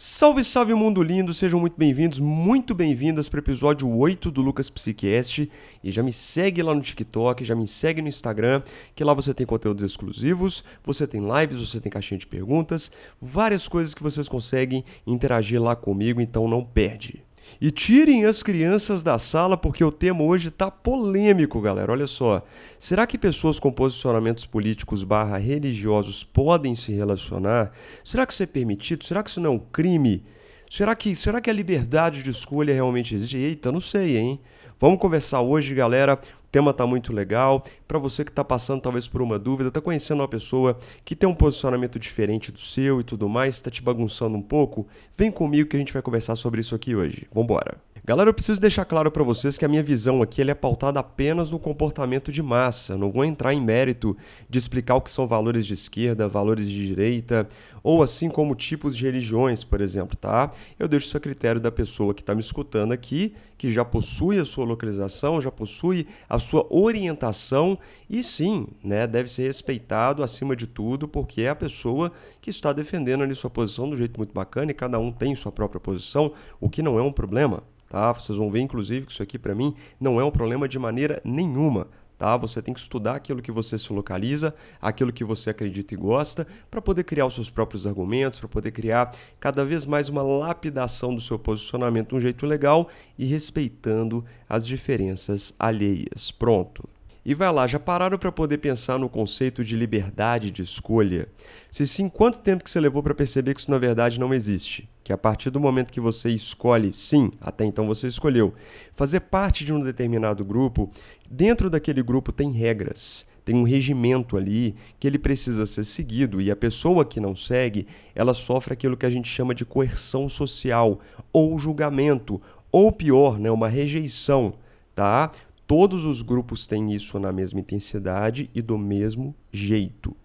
Salve, salve mundo lindo, sejam muito bem-vindos, muito bem-vindas para o episódio 8 do Lucas Psiquest. E já me segue lá no TikTok, já me segue no Instagram, que lá você tem conteúdos exclusivos, você tem lives, você tem caixinha de perguntas, várias coisas que vocês conseguem interagir lá comigo, então não perde. E tirem as crianças da sala porque o tema hoje tá polêmico, galera. Olha só. Será que pessoas com posicionamentos políticos barra religiosos podem se relacionar? Será que isso é permitido? Será que isso não é um crime? Será que, será que a liberdade de escolha realmente existe? Eita, não sei, hein? Vamos conversar hoje, galera. Tema está muito legal. Para você que está passando talvez por uma dúvida, está conhecendo uma pessoa que tem um posicionamento diferente do seu e tudo mais, está te bagunçando um pouco, vem comigo que a gente vai conversar sobre isso aqui hoje. Vamos embora. Galera, eu preciso deixar claro para vocês que a minha visão aqui é pautada apenas no comportamento de massa. Não vou entrar em mérito de explicar o que são valores de esquerda, valores de direita, ou assim como tipos de religiões, por exemplo, tá? Eu deixo isso a critério da pessoa que está me escutando aqui, que já possui a sua localização, já possui a sua orientação e sim, né, deve ser respeitado acima de tudo, porque é a pessoa que está defendendo ali sua posição do jeito muito bacana e cada um tem sua própria posição, o que não é um problema tá? Vocês vão ver, inclusive, que isso aqui para mim não é um problema de maneira nenhuma. Tá? Você tem que estudar aquilo que você se localiza, aquilo que você acredita e gosta, para poder criar os seus próprios argumentos, para poder criar cada vez mais uma lapidação do seu posicionamento de um jeito legal e respeitando as diferenças alheias. Pronto. E vai lá, já pararam para poder pensar no conceito de liberdade de escolha? Se sim, quanto tempo que você levou para perceber que isso na verdade não existe? Que a partir do momento que você escolhe, sim, até então você escolheu, fazer parte de um determinado grupo, dentro daquele grupo tem regras, tem um regimento ali que ele precisa ser seguido e a pessoa que não segue, ela sofre aquilo que a gente chama de coerção social ou julgamento, ou pior, né, uma rejeição, tá? Todos os grupos têm isso na mesma intensidade e do mesmo jeito.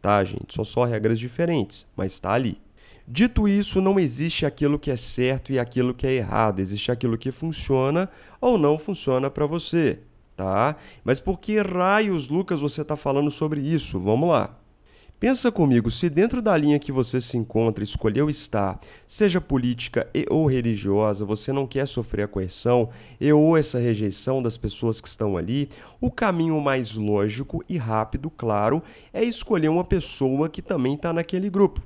Tá, gente? São só regras diferentes, mas está ali. Dito isso, não existe aquilo que é certo e aquilo que é errado. Existe aquilo que funciona ou não funciona para você, tá? Mas por que raios, Lucas, você está falando sobre isso? Vamos lá. Pensa comigo, se dentro da linha que você se encontra escolheu estar, seja política e ou religiosa, você não quer sofrer a coerção e ou essa rejeição das pessoas que estão ali, o caminho mais lógico e rápido, claro, é escolher uma pessoa que também está naquele grupo.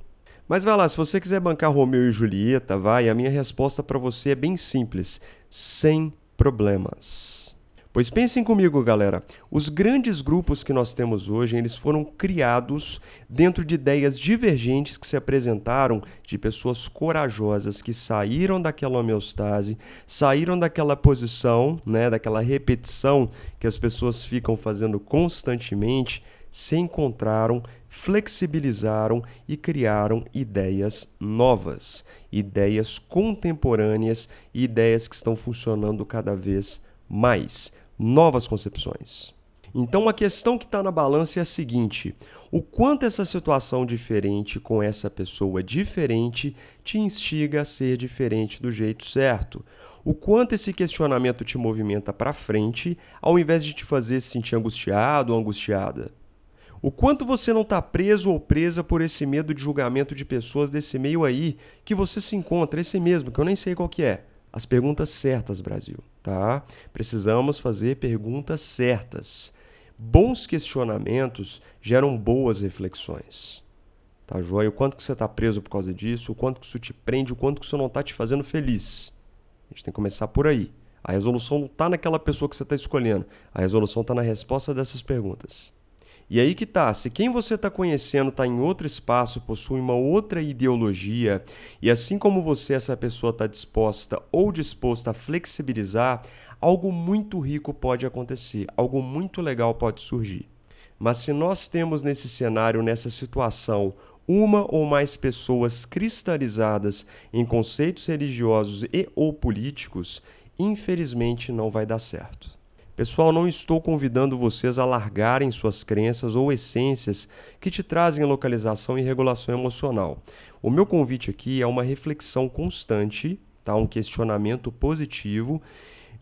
Mas vai lá, se você quiser bancar Romeu e Julieta, vai, a minha resposta para você é bem simples, sem problemas. Pois pensem comigo, galera, os grandes grupos que nós temos hoje, eles foram criados dentro de ideias divergentes que se apresentaram de pessoas corajosas que saíram daquela homeostase, saíram daquela posição, né, daquela repetição que as pessoas ficam fazendo constantemente, se encontraram, flexibilizaram e criaram ideias novas, ideias contemporâneas e ideias que estão funcionando cada vez mais novas concepções. Então a questão que está na balança é a seguinte: o quanto essa situação diferente com essa pessoa diferente te instiga a ser diferente do jeito certo? O quanto esse questionamento te movimenta para frente, ao invés de te fazer se sentir angustiado ou angustiada? O quanto você não está preso ou presa por esse medo de julgamento de pessoas desse meio aí que você se encontra, esse mesmo, que eu nem sei qual que é. As perguntas certas, Brasil tá? Precisamos fazer perguntas certas. Bons questionamentos geram boas reflexões. Tá, joia? O quanto que você está preso por causa disso, o quanto que isso te prende, o quanto que isso não está te fazendo feliz. A gente tem que começar por aí. A resolução não está naquela pessoa que você está escolhendo. A resolução está na resposta dessas perguntas. E aí que tá, se quem você está conhecendo está em outro espaço, possui uma outra ideologia, e assim como você, essa pessoa está disposta ou disposta a flexibilizar, algo muito rico pode acontecer, algo muito legal pode surgir. Mas se nós temos nesse cenário, nessa situação, uma ou mais pessoas cristalizadas em conceitos religiosos e ou políticos, infelizmente não vai dar certo. Pessoal, não estou convidando vocês a largarem suas crenças ou essências que te trazem localização e regulação emocional. O meu convite aqui é uma reflexão constante, tá? um questionamento positivo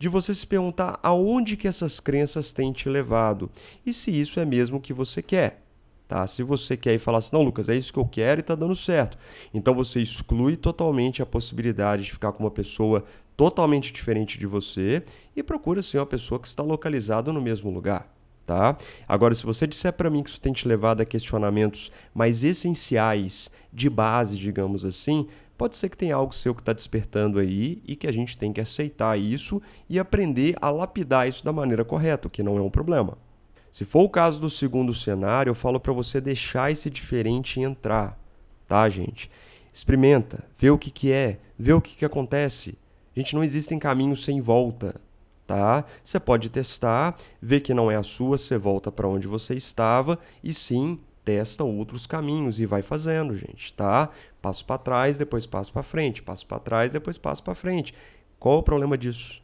de você se perguntar aonde que essas crenças têm te levado e se isso é mesmo o que você quer. Tá? Se você quer e falar assim, não, Lucas, é isso que eu quero e está dando certo. Então você exclui totalmente a possibilidade de ficar com uma pessoa totalmente diferente de você e procura ser uma pessoa que está localizada no mesmo lugar. Tá? Agora, se você disser para mim que isso tem te levado a questionamentos mais essenciais, de base, digamos assim, pode ser que tenha algo seu que está despertando aí e que a gente tem que aceitar isso e aprender a lapidar isso da maneira correta, o que não é um problema. Se for o caso do segundo cenário, eu falo para você deixar esse diferente entrar, tá, gente? Experimenta, vê o que, que é, vê o que, que acontece. Gente, não existem caminhos sem volta, tá? Você pode testar, ver que não é a sua, você volta para onde você estava e sim testa outros caminhos e vai fazendo, gente, tá? Passo para trás, depois passo para frente, passo para trás, depois passo para frente. Qual o problema disso?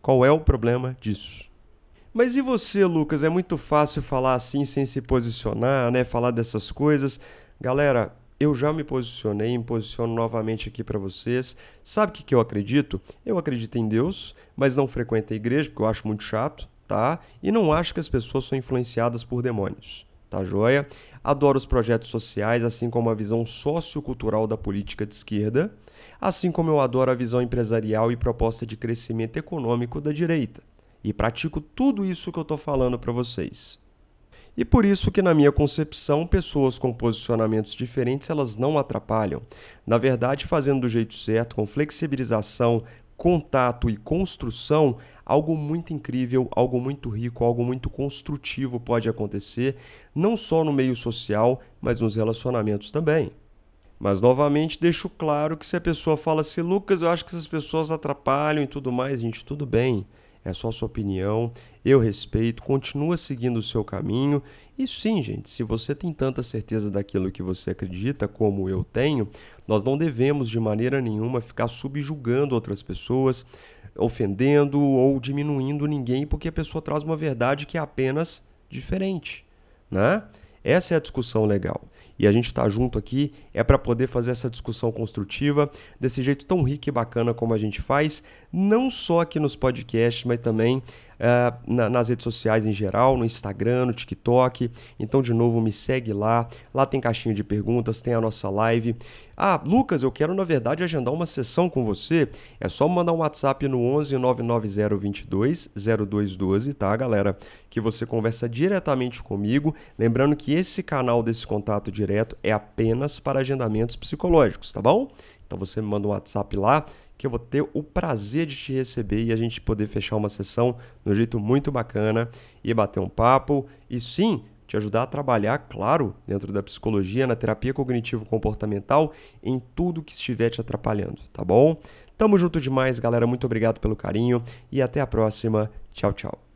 Qual é o problema disso? Mas e você, Lucas? É muito fácil falar assim sem se posicionar, né? Falar dessas coisas. Galera, eu já me posicionei, me posiciono novamente aqui para vocês. Sabe o que, que eu acredito? Eu acredito em Deus, mas não frequento a igreja porque eu acho muito chato, tá? E não acho que as pessoas são influenciadas por demônios, tá joia? Adoro os projetos sociais, assim como a visão sociocultural da política de esquerda, assim como eu adoro a visão empresarial e proposta de crescimento econômico da direita e pratico tudo isso que eu estou falando para vocês. E por isso que na minha concepção, pessoas com posicionamentos diferentes, elas não atrapalham. Na verdade, fazendo do jeito certo, com flexibilização, contato e construção, algo muito incrível, algo muito rico, algo muito construtivo pode acontecer, não só no meio social, mas nos relacionamentos também. Mas novamente deixo claro que se a pessoa fala assim, Lucas, eu acho que essas pessoas atrapalham e tudo mais, gente, tudo bem é só sua opinião, eu respeito, continua seguindo o seu caminho. E sim, gente, se você tem tanta certeza daquilo que você acredita, como eu tenho, nós não devemos de maneira nenhuma ficar subjugando outras pessoas, ofendendo ou diminuindo ninguém, porque a pessoa traz uma verdade que é apenas diferente, né? Essa é a discussão legal. E a gente está junto aqui é para poder fazer essa discussão construtiva desse jeito tão rico e bacana como a gente faz, não só aqui nos podcasts, mas também uh, na, nas redes sociais em geral, no Instagram, no TikTok. Então, de novo, me segue lá. Lá tem caixinha de perguntas, tem a nossa live. Ah, Lucas, eu quero na verdade agendar uma sessão com você. É só mandar um WhatsApp no 11 990 22 0212, tá, galera? Que você conversa diretamente comigo. Lembrando que esse canal desse contato direto é apenas para agendamentos psicológicos, tá bom? Então você me manda um WhatsApp lá que eu vou ter o prazer de te receber e a gente poder fechar uma sessão de um jeito muito bacana e bater um papo e sim te ajudar a trabalhar, claro, dentro da psicologia, na terapia cognitivo-comportamental, em tudo que estiver te atrapalhando, tá bom? Tamo junto demais, galera. Muito obrigado pelo carinho e até a próxima. Tchau, tchau.